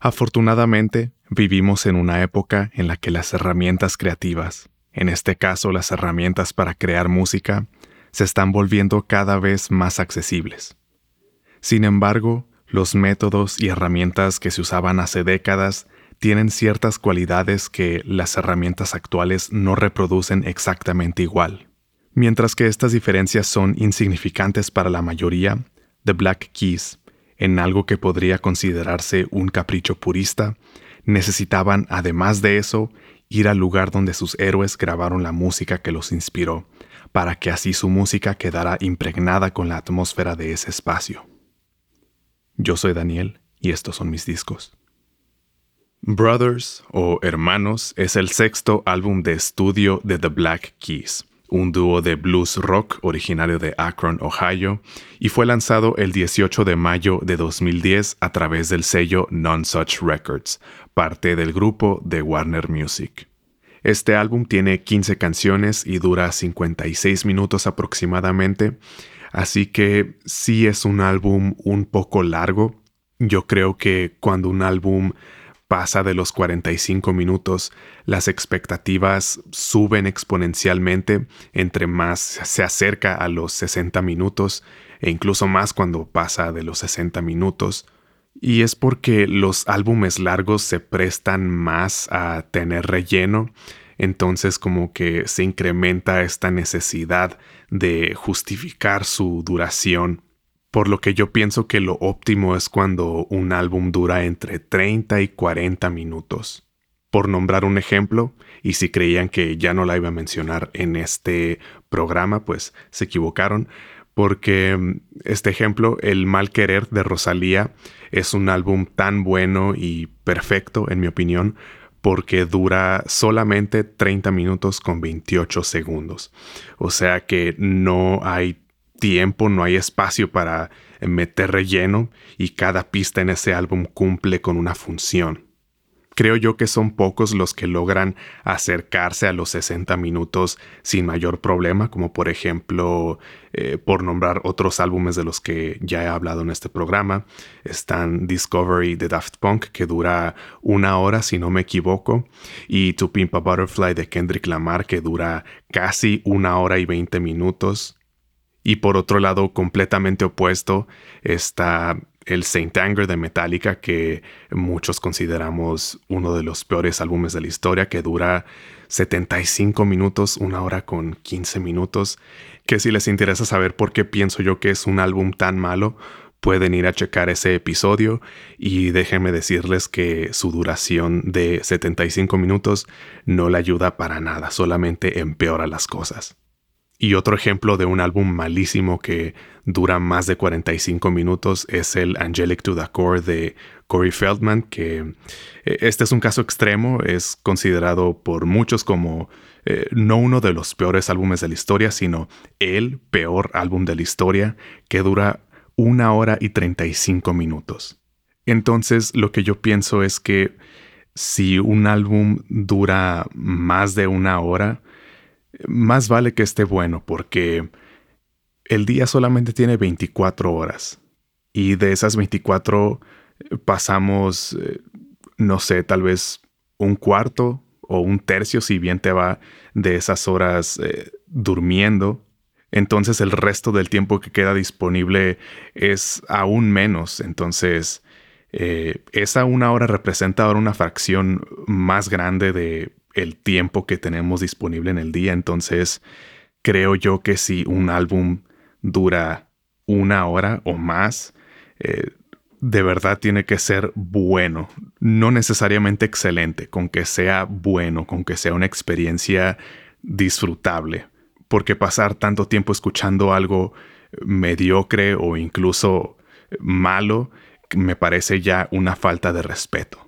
Afortunadamente, vivimos en una época en la que las herramientas creativas, en este caso las herramientas para crear música, se están volviendo cada vez más accesibles. Sin embargo, los métodos y herramientas que se usaban hace décadas tienen ciertas cualidades que las herramientas actuales no reproducen exactamente igual. Mientras que estas diferencias son insignificantes para la mayoría, The Black Keys, en algo que podría considerarse un capricho purista, necesitaban, además de eso, ir al lugar donde sus héroes grabaron la música que los inspiró, para que así su música quedara impregnada con la atmósfera de ese espacio. Yo soy Daniel y estos son mis discos. Brothers o Hermanos es el sexto álbum de estudio de The Black Keys, un dúo de blues rock originario de Akron, Ohio, y fue lanzado el 18 de mayo de 2010 a través del sello Non-Such Records, parte del grupo de Warner Music. Este álbum tiene 15 canciones y dura 56 minutos aproximadamente, así que sí es un álbum un poco largo. Yo creo que cuando un álbum pasa de los 45 minutos, las expectativas suben exponencialmente entre más se acerca a los 60 minutos e incluso más cuando pasa de los 60 minutos. Y es porque los álbumes largos se prestan más a tener relleno, entonces como que se incrementa esta necesidad de justificar su duración por lo que yo pienso que lo óptimo es cuando un álbum dura entre 30 y 40 minutos. Por nombrar un ejemplo, y si creían que ya no la iba a mencionar en este programa, pues se equivocaron, porque mm, este ejemplo, El mal querer de Rosalía, es un álbum tan bueno y perfecto, en mi opinión, porque dura solamente 30 minutos con 28 segundos. O sea que no hay tiempo, no hay espacio para meter relleno y cada pista en ese álbum cumple con una función. Creo yo que son pocos los que logran acercarse a los 60 minutos sin mayor problema, como por ejemplo, eh, por nombrar otros álbumes de los que ya he hablado en este programa, están Discovery de Daft Punk, que dura una hora si no me equivoco, y To Pimp a Butterfly de Kendrick Lamar, que dura casi una hora y 20 minutos. Y por otro lado, completamente opuesto, está el Saint Anger de Metallica, que muchos consideramos uno de los peores álbumes de la historia, que dura 75 minutos, una hora con 15 minutos, que si les interesa saber por qué pienso yo que es un álbum tan malo, pueden ir a checar ese episodio y déjenme decirles que su duración de 75 minutos no le ayuda para nada, solamente empeora las cosas. Y otro ejemplo de un álbum malísimo que dura más de 45 minutos es el Angelic to the Core de Corey Feldman, que eh, este es un caso extremo, es considerado por muchos como eh, no uno de los peores álbumes de la historia, sino el peor álbum de la historia, que dura una hora y 35 minutos. Entonces, lo que yo pienso es que si un álbum dura más de una hora, más vale que esté bueno porque el día solamente tiene 24 horas y de esas 24 eh, pasamos, eh, no sé, tal vez un cuarto o un tercio si bien te va de esas horas eh, durmiendo. Entonces el resto del tiempo que queda disponible es aún menos. Entonces esa una hora representa ahora una fracción más grande de el tiempo que tenemos disponible en el día. Entonces, creo yo que si un álbum dura una hora o más, eh, de verdad tiene que ser bueno, no necesariamente excelente, con que sea bueno, con que sea una experiencia disfrutable, porque pasar tanto tiempo escuchando algo mediocre o incluso malo me parece ya una falta de respeto.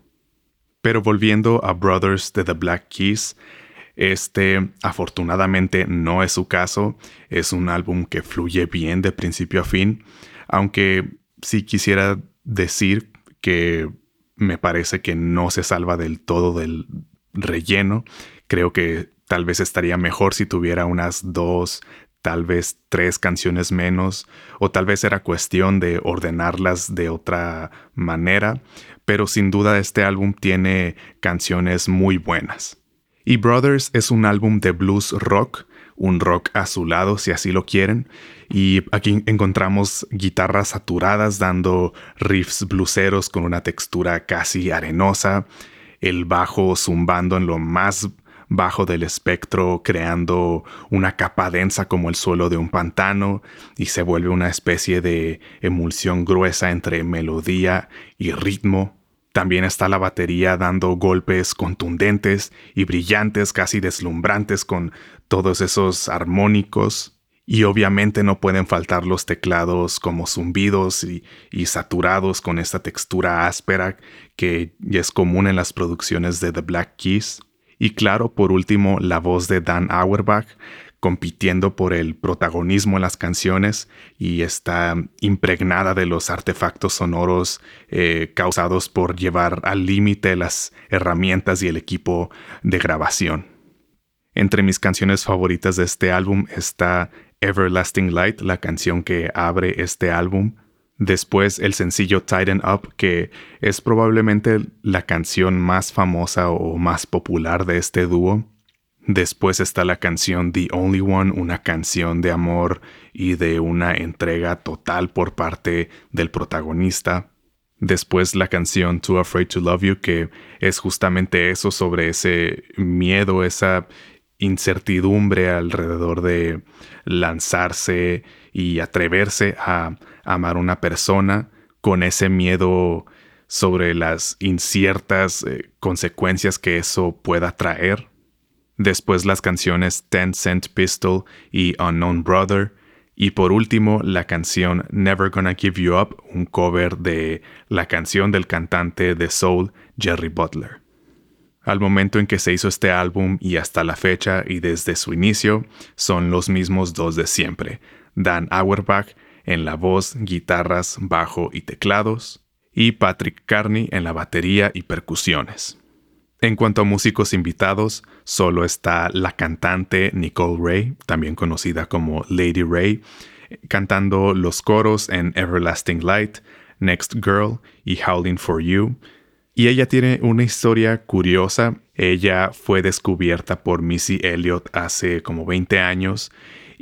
Pero volviendo a Brothers de The Black Keys, este afortunadamente no es su caso, es un álbum que fluye bien de principio a fin, aunque sí quisiera decir que me parece que no se salva del todo del relleno, creo que tal vez estaría mejor si tuviera unas dos, tal vez tres canciones menos, o tal vez era cuestión de ordenarlas de otra manera, pero sin duda este álbum tiene canciones muy buenas. Y Brothers es un álbum de blues rock, un rock azulado si así lo quieren, y aquí encontramos guitarras saturadas dando riffs bluseros con una textura casi arenosa, el bajo zumbando en lo más bajo del espectro, creando una capa densa como el suelo de un pantano, y se vuelve una especie de emulsión gruesa entre melodía y ritmo. También está la batería dando golpes contundentes y brillantes, casi deslumbrantes con todos esos armónicos. Y obviamente no pueden faltar los teclados como zumbidos y, saturados con esta textura áspera que es común en las producciones de The Black Keys. Y claro, por último, la voz de Dan Auerbach compitiendo por el protagonismo en las canciones y está impregnada de los artefactos sonoros eh, causados por llevar al límite las herramientas y el equipo de grabación. Entre mis canciones favoritas de este álbum está Everlasting Light, la canción que abre este álbum. Después el sencillo Tighten Up, que es probablemente la canción más famosa o más popular de este dúo. Después está la canción The Only One, una canción de amor y de una entrega total por parte del protagonista. Después la canción Too Afraid to Love You, que es justamente eso sobre ese miedo, esa incertidumbre alrededor de lanzarse y atreverse a amar a una persona con ese miedo sobre las inciertas eh, consecuencias que eso pueda traer. Después las canciones Ten Cent Pistol y Unknown Brother. Y por último, la canción Never Gonna Give You Up, un cover de la canción del cantante de soul Jerry Butler. Al momento en que se hizo este álbum y hasta la fecha y desde su inicio, son los mismos dos de siempre. Dan Auerbach en la voz, guitarras, bajo y teclados, y Patrick Carney en la batería y percusiones. En cuanto a músicos invitados, solo está la cantante Nicole Ray, también conocida como Lady Ray, cantando los coros en Everlasting Light, Next Girl y Howling for You. Y ella tiene una historia curiosa. Ella fue descubierta por Missy Elliott hace como 20 años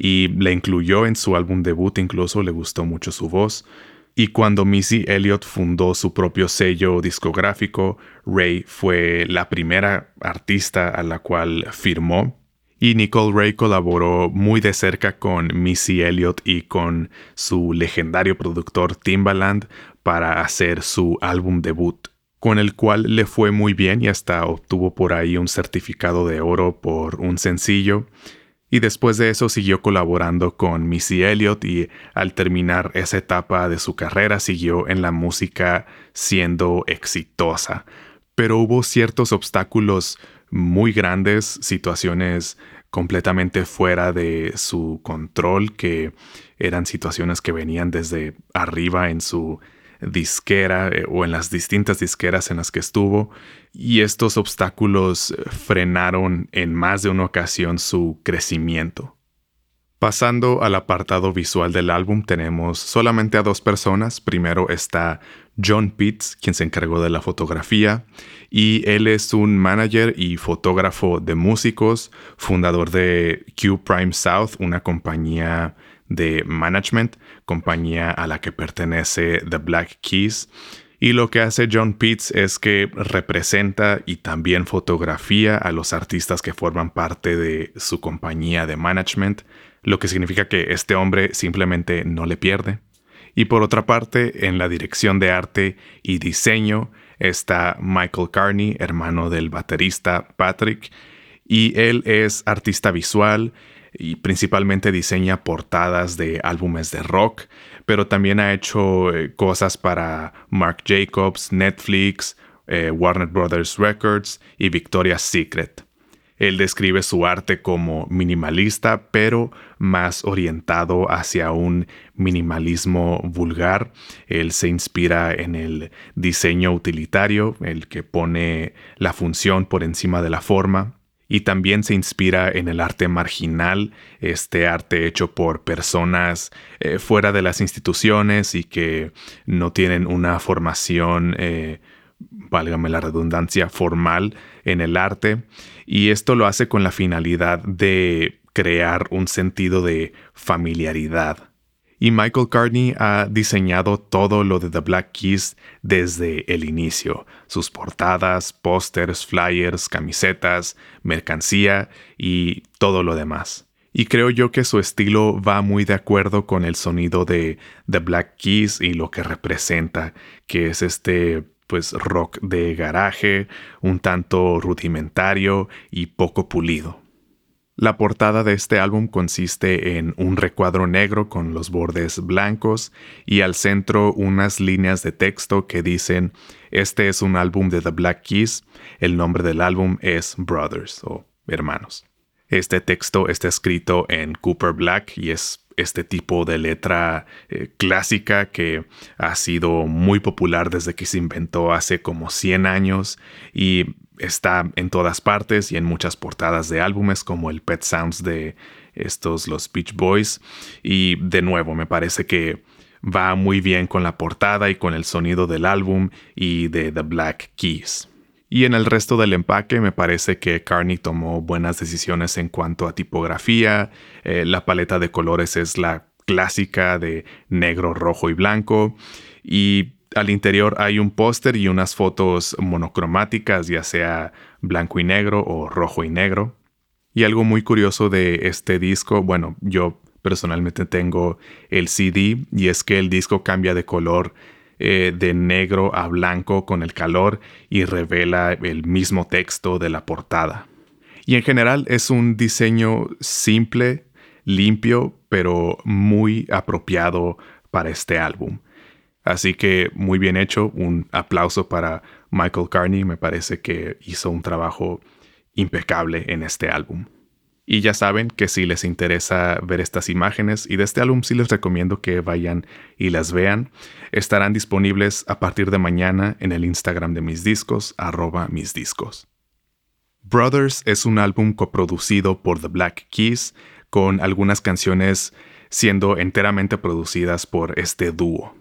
y la incluyó en su álbum debut, incluso le gustó mucho su voz. Y cuando Missy Elliott fundó su propio sello discográfico, Ray fue la primera artista a la cual firmó. Y Nicole Ray colaboró muy de cerca con Missy Elliott y con su legendario productor Timbaland para hacer su álbum debut, con el cual le fue muy bien y hasta obtuvo por ahí un certificado de oro por un sencillo y después de eso siguió colaborando con Missy Elliott y al terminar esa etapa de su carrera siguió en la música siendo exitosa. Pero hubo ciertos obstáculos muy grandes, situaciones completamente fuera de su control, que eran situaciones que venían desde arriba en su disquera eh, o en las distintas disqueras en las que estuvo y estos obstáculos eh, frenaron en más de una ocasión su crecimiento. Pasando al apartado visual del álbum tenemos solamente a dos personas. Primero está John Pitts, quien se encargó de la fotografía, y él es un manager y fotógrafo de músicos, fundador de Q Prime South, una compañía de management, compañía a la que pertenece The Black Keys. Y lo que hace John Pitts es que representa y también fotografía a los artistas que forman parte de su compañía de management, lo que significa que este hombre simplemente no le pierde. Y por otra parte, en la dirección de arte y diseño está Michael Carney, hermano del baterista Patrick, y él es artista visual y principalmente diseña portadas de álbumes de rock, pero también ha hecho eh, cosas para Mark Jacobs, Netflix, eh, Warner Brothers Records y Victoria's Secret. Él describe su arte como minimalista, pero más orientado hacia un minimalismo vulgar. Él se inspira en el diseño utilitario, el que pone la función por encima de la forma y también se inspira en el arte marginal, este arte hecho por personas eh, fuera de las instituciones y que no tienen una formación, eh, válgame la redundancia, formal en el arte. Y esto lo hace con la finalidad de crear un sentido de familiaridad y Michael Carney ha diseñado todo lo de The Black Keys desde el inicio, sus portadas, pósters, flyers, camisetas, mercancía y todo lo demás. Y creo yo que su estilo va muy de acuerdo con el sonido de The Black Keys y lo que representa, que es este pues rock de garaje, un tanto rudimentario y poco pulido. La portada de este álbum consiste en un recuadro negro con los bordes blancos y al centro unas líneas de texto que dicen, este es un álbum de The Black Keys, el nombre del álbum es Brothers o Hermanos. Este texto está escrito en Cooper Black y es este tipo de letra eh, clásica que ha sido muy popular desde que se inventó hace como 100 años y está en todas partes y en muchas portadas de álbumes como el Pet Sounds de estos los Beach Boys y de nuevo me parece que va muy bien con la portada y con el sonido del álbum y de The Black Keys. Y en el resto del empaque me parece que Carney tomó buenas decisiones en cuanto a tipografía. Eh, la paleta de colores es la clásica de negro, rojo y blanco. Y al interior hay un póster y unas fotos monocromáticas, ya sea blanco y negro o rojo y negro. Y algo muy curioso de este disco, bueno, yo personalmente tengo el CD y es que el disco cambia de color eh, de negro a blanco con el calor y revela el mismo texto de la portada. Y en general es un diseño simple, limpio, pero muy apropiado para este álbum. Así que muy bien hecho, un aplauso para Michael Carney, me parece que hizo un trabajo impecable en este álbum. Y ya saben que si les interesa ver estas imágenes y de este álbum sí les recomiendo que vayan y las vean. Estarán disponibles a partir de mañana en el Instagram de mis discos, arroba mis discos. Brothers es un álbum coproducido por The Black Keys, con algunas canciones siendo enteramente producidas por este dúo.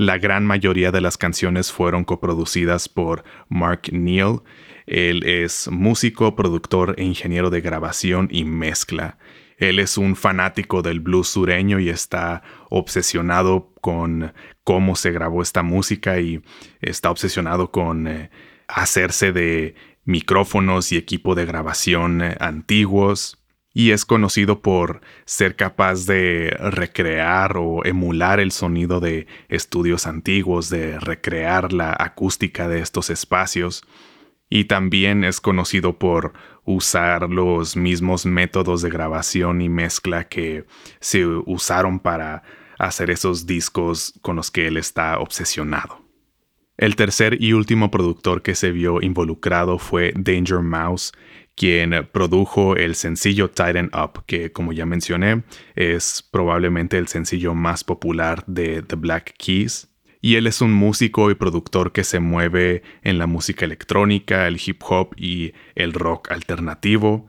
La gran mayoría de las canciones fueron coproducidas por Mark Neal, él es músico, productor e ingeniero de grabación y mezcla. Él es un fanático del blues sureño y está obsesionado con cómo se grabó esta música y está obsesionado con eh, hacerse de micrófonos y equipo de grabación eh, antiguos. Y es conocido por ser capaz de recrear o emular el sonido de estudios antiguos, de recrear la acústica de estos espacios y también es conocido por usar los mismos métodos de grabación y mezcla que se usaron para hacer esos discos con los que él está obsesionado. El tercer y último productor que se vio involucrado fue Danger Mouse, quien produjo el sencillo Tighten Up, que como ya mencioné es probablemente el sencillo más popular de The Black Keys y él es un músico y productor que se mueve en la música electrónica, el hip hop y el rock alternativo.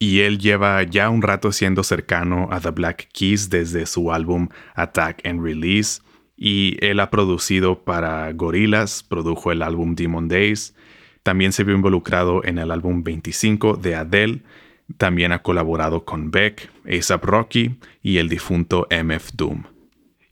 Y él lleva ya un rato siendo cercano a The Black Keys desde su álbum Attack and Release. Y él ha producido para Gorillaz, produjo el álbum Demon Days. También se vio involucrado en el álbum 25 de Adele. También ha colaborado con Beck, ASAP Rocky y el difunto MF Doom.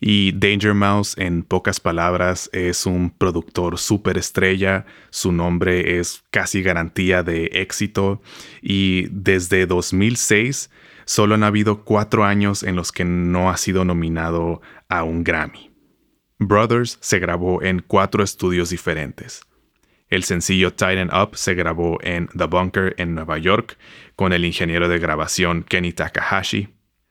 Y Danger Mouse, en pocas palabras, es un productor estrella. Su nombre es casi garantía de éxito. Y desde 2006 solo han habido cuatro años en los que no ha sido nominado a un Grammy. Brothers se grabó en cuatro estudios diferentes. El sencillo Tighten Up se grabó en The Bunker en Nueva York con el ingeniero de grabación Kenny Takahashi.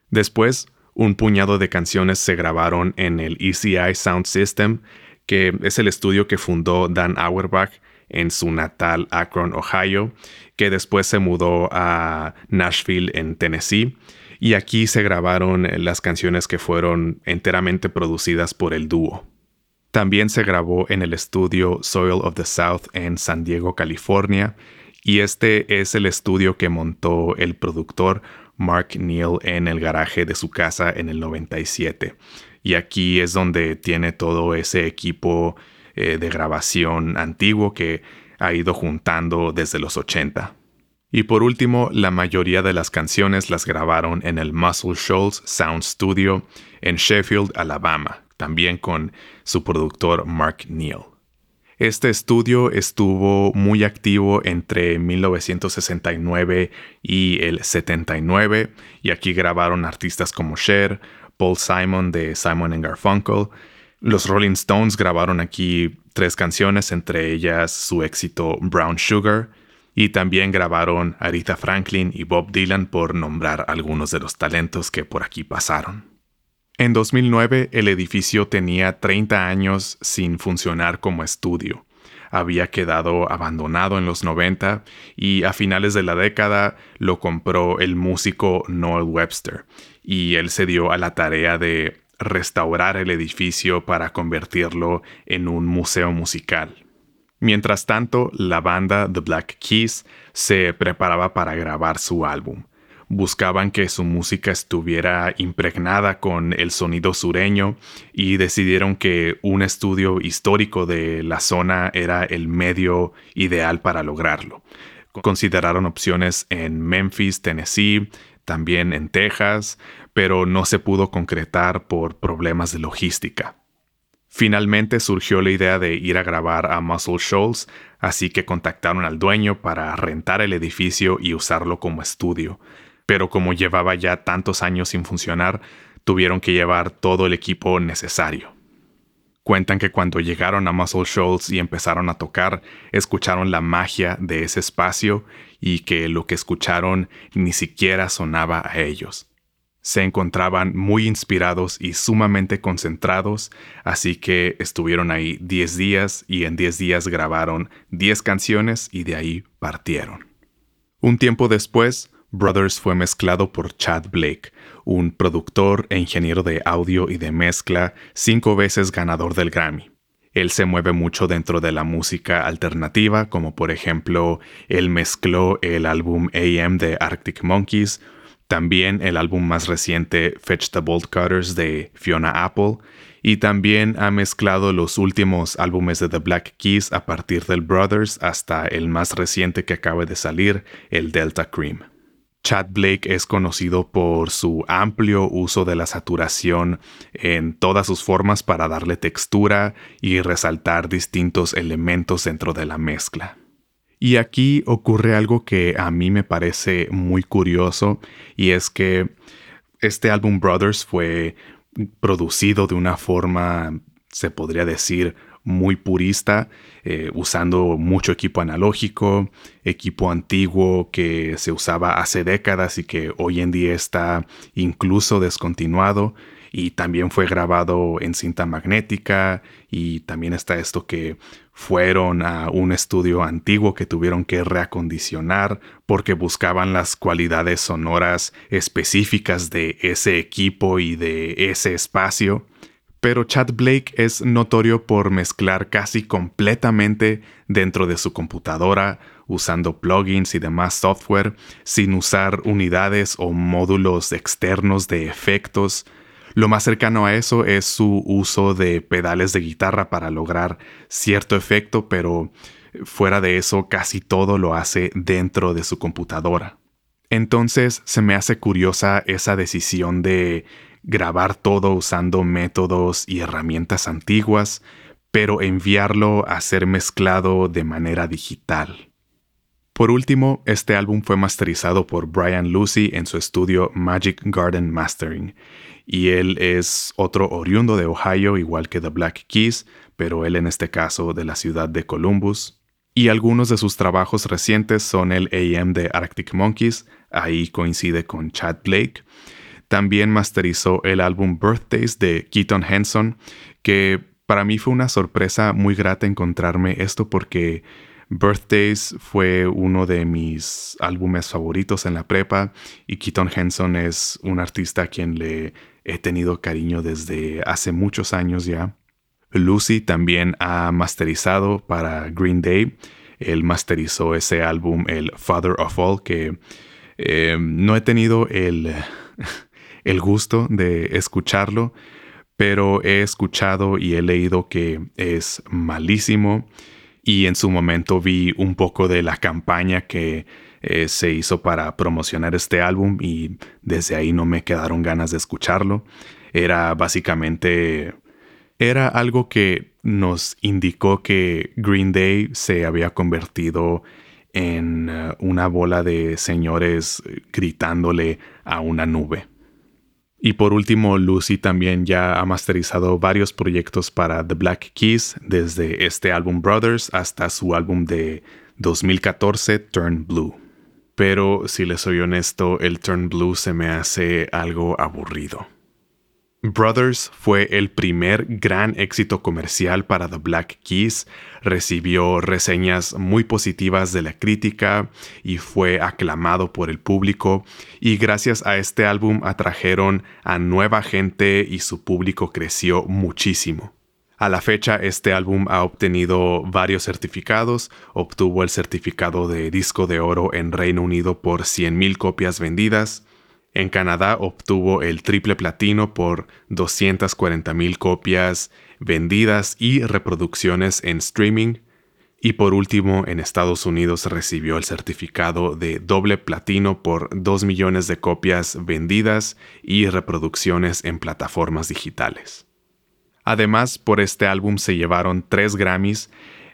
Después, un puñado de canciones se grabaron en el ECI Sound System, que es el estudio que fundó Dan Auerbach en su natal Akron, Ohio, que después se mudó a Nashville, en Tennessee, y aquí se grabaron las canciones que fueron enteramente producidas por el dúo. También se grabó en el estudio Soil of the South en San Diego, California, Y este es el estudio que montó el productor Mark Neal en el garaje de su casa en el 97. Y aquí es donde tiene todo ese equipo eh, de grabación antiguo que ha ido juntando desde los 80. Y por último, la mayoría de las canciones las grabaron en el Muscle Shoals Sound Studio en Sheffield, Alabama, también con su productor Mark Neal. Este estudio estuvo muy activo entre 1969 y el 79 y aquí grabaron artistas como Cher, Paul Simon de Simon Garfunkel. Los Rolling Stones grabaron aquí tres canciones, entre ellas su éxito Brown Sugar, y también grabaron Aretha Franklin y Bob Dylan por nombrar algunos de los talentos que por aquí pasaron. En 2009 el edificio tenía 30 años sin funcionar como estudio. Había quedado abandonado en los 90 y a finales de la década lo compró el músico Noel Webster y él se dio a la tarea de restaurar el edificio para convertirlo en un museo musical. Mientras tanto, la banda The Black Keys se preparaba para grabar su álbum. Buscaban que su música estuviera impregnada con el sonido sureño y decidieron que un estudio histórico de la zona era el medio ideal para lograrlo. Consideraron opciones en Memphis, Tennessee, también en Texas, pero no se pudo concretar por problemas de logística. Finalmente surgió la idea de ir a grabar a Muscle Shoals, así que contactaron al dueño para rentar el edificio y usarlo como estudio. Pero como llevaba ya tantos años sin funcionar, tuvieron que llevar todo el equipo necesario. Cuentan que cuando llegaron a Muscle Shoals y empezaron a tocar, escucharon la magia de ese espacio y que lo que escucharon ni siquiera sonaba a ellos se encontraban muy inspirados y sumamente concentrados, así que estuvieron ahí 10 días y en 10 días grabaron 10 canciones y de ahí partieron. Un tiempo después, Brothers fue mezclado por Chad Blake, un productor e ingeniero de audio y de mezcla, cinco veces ganador del Grammy. Él se mueve mucho dentro de la música alternativa, como por ejemplo, él mezcló el álbum AM de Arctic Monkeys, también el álbum más reciente Fetch the Bolt Cutters de Fiona Apple, y también ha mezclado los últimos álbumes de The Black Keys a partir del Brothers hasta el más reciente que acaba de salir, el Delta Cream. Chad Blake es conocido por su amplio uso de la saturación en todas sus formas para darle textura y resaltar distintos elementos dentro de la mezcla. Y aquí ocurre algo que a mí me parece muy curioso y es que este álbum Brothers fue producido de una forma, se podría decir, muy purista, eh, usando mucho equipo analógico, equipo antiguo que se usaba hace décadas y que hoy en día está incluso descontinuado y también fue grabado en cinta magnética y también está esto que fueron a un estudio antiguo que tuvieron que reacondicionar porque buscaban las cualidades sonoras específicas de ese equipo y de ese espacio. Pero Chad Blake es notorio por mezclar casi completamente dentro de su computadora, usando plugins y demás software, sin usar unidades o módulos externos de efectos, lo más cercano a eso es su uso de pedales de guitarra para lograr cierto efecto, pero fuera de eso casi todo lo hace dentro de su computadora. Entonces se me hace curiosa esa decisión de grabar todo usando métodos y herramientas antiguas, pero enviarlo a ser mezclado de manera digital. Por último, este álbum fue masterizado por Brian Lucy en su estudio Magic Garden Mastering, y él es otro oriundo de Ohio, igual que The Black Keys, pero él en este caso de la ciudad de Columbus. Y algunos de sus trabajos recientes son el AM de Arctic Monkeys, ahí coincide con Chad Blake. También masterizó el álbum Birthdays de Keaton Henson, que para mí fue una sorpresa muy grata encontrarme esto porque Birthdays fue uno de mis álbumes favoritos en la prepa y Keaton Henson es un artista a quien le he tenido cariño desde hace muchos años ya. Lucy también ha masterizado para Green Day Él masterizó ese álbum, el Father of All, que eh, no he tenido el, el gusto de escucharlo, pero he escuchado y he leído que es malísimo y en su momento vi un poco de la campaña que eh, se hizo para promocionar este álbum y desde ahí no me quedaron ganas de escucharlo. Era básicamente... Era algo que nos indicó que Green Day se había convertido en eh, una bola de señores gritándole a una nube. Y por último, Lucy también ya ha masterizado varios proyectos para The Black Keys, desde este álbum Brothers hasta su álbum de 2014, Turn Blue. Pero si les soy honesto, el Turn Blue se me hace algo aburrido. Brothers fue el primer gran éxito comercial para The Black Keys, recibió reseñas muy positivas de la crítica y fue aclamado por el público. Y gracias a este álbum atrajeron a nueva gente y su público creció muchísimo. A la fecha este álbum ha obtenido varios certificados, obtuvo el certificado de disco de oro en Reino Unido por 100.000 copias vendidas, en Canadá obtuvo el triple platino por 240.000 copias vendidas y reproducciones en streaming. Y por último, en Estados Unidos recibió el certificado de doble platino por 2 millones de copias vendidas y reproducciones en plataformas digitales. Además, por este álbum se llevaron tres Grammys.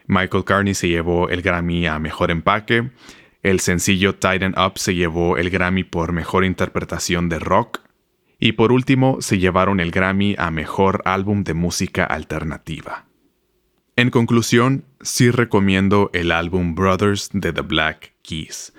Michael Carney se llevó el Grammy a Mejor Empaque, el sencillo Tighten Up se llevó el Grammy por Mejor Interpretación de Rock. Y por último, se llevaron el Grammy a Mejor Álbum de Música Alternativa. En conclusión, sí recomiendo el álbum Brothers de The Black Keys.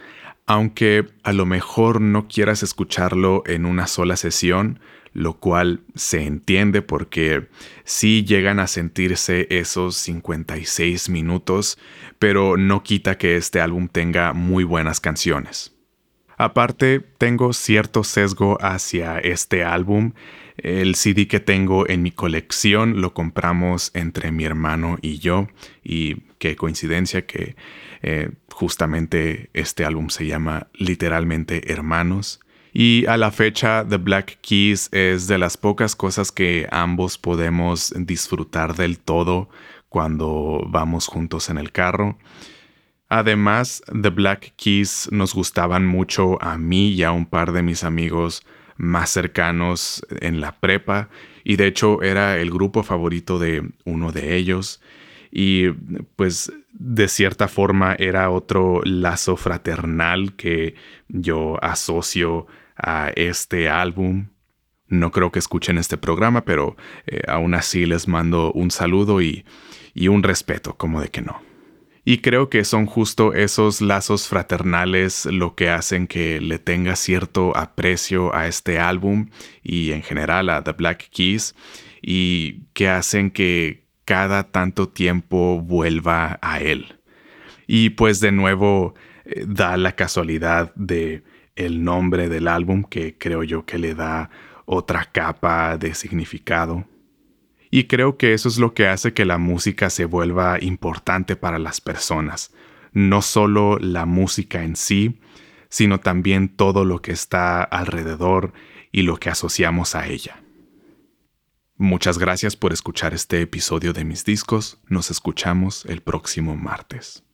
Aunque a lo mejor no quieras escucharlo en una sola sesión, lo cual se entiende porque sí llegan a sentirse esos 56 minutos, pero no quita que este álbum tenga muy buenas canciones. Aparte, tengo cierto sesgo hacia este álbum. El CD que tengo en mi colección lo compramos entre mi hermano y yo, y qué coincidencia que eh, justamente este álbum se llama literalmente Hermanos. Y a la fecha, The Black Keys es de las pocas cosas que ambos podemos disfrutar del todo cuando vamos juntos en el carro. Además, The Black Keys nos gustaban mucho a mí y a un par de mis amigos más cercanos en la prepa y de hecho era el grupo favorito de uno de ellos y pues de cierta forma era otro lazo fraternal que yo asocio a este álbum. No creo que escuchen este programa, pero eh, aún así les mando un saludo y, y un respeto, como de que no. Y creo que son justo esos lazos fraternales lo que hacen que le tenga cierto aprecio a este álbum y en general a The Black Keys y que hacen que cada tanto tiempo vuelva a él. Y pues de nuevo eh, da la casualidad de el nombre del álbum que creo yo que le da otra capa de significado. Y creo que eso es lo que hace que la música se vuelva importante para las personas. No solo la música en sí, sino también todo lo que está alrededor y lo que asociamos a ella. Muchas gracias por escuchar este episodio de mis discos. Nos escuchamos el próximo martes.